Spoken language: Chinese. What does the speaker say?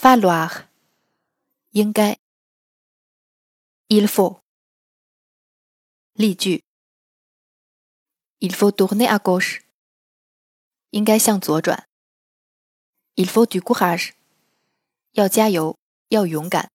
Falloir 应该，Il faut。例句，Il faut tourner à gauche，应该向左转。Il faut du courage，要加油，要勇敢。